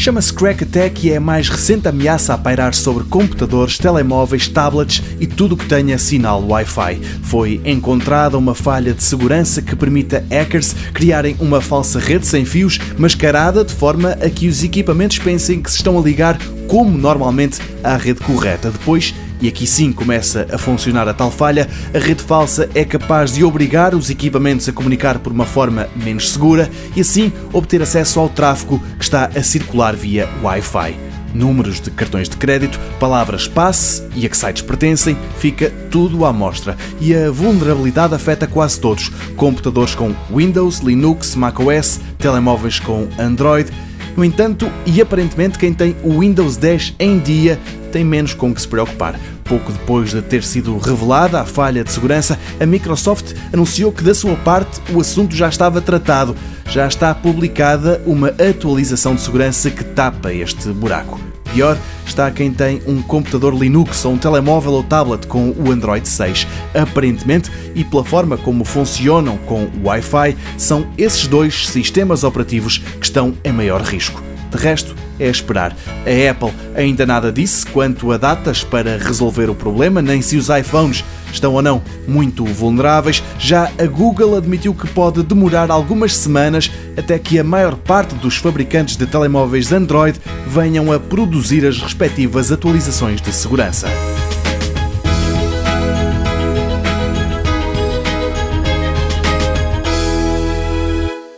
Chama-se Crack Attack e é a mais recente ameaça a pairar sobre computadores, telemóveis, tablets e tudo que tenha sinal Wi-Fi. Foi encontrada uma falha de segurança que permite a hackers criarem uma falsa rede sem fios, mascarada de forma a que os equipamentos pensem que se estão a ligar como normalmente à rede correta. Depois, e aqui sim começa a funcionar a tal falha, a rede falsa é capaz de obrigar os equipamentos a comunicar por uma forma menos segura e assim obter acesso ao tráfego que está a circular via Wi-Fi. Números de cartões de crédito, palavras passe e a que sites pertencem, fica tudo à mostra. E a vulnerabilidade afeta quase todos: computadores com Windows, Linux, macOS, telemóveis com Android no entanto, e aparentemente quem tem o Windows 10 em dia tem menos com que se preocupar. Pouco depois de ter sido revelada a falha de segurança, a Microsoft anunciou que, da sua parte, o assunto já estava tratado. Já está publicada uma atualização de segurança que tapa este buraco. Pior está quem tem um computador Linux ou um telemóvel ou tablet com o Android 6. Aparentemente, e pela forma como funcionam com o Wi-Fi, são esses dois sistemas operativos que estão em maior risco. De resto, é esperar. A Apple ainda nada disse quanto a datas para resolver o problema, nem se os iPhones estão ou não muito vulneráveis. Já a Google admitiu que pode demorar algumas semanas até que a maior parte dos fabricantes de telemóveis Android venham a produzir as respectivas atualizações de segurança.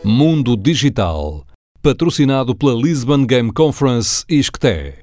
Mundo Digital patrocinado pela Lisbon Game Conference e Isqueté.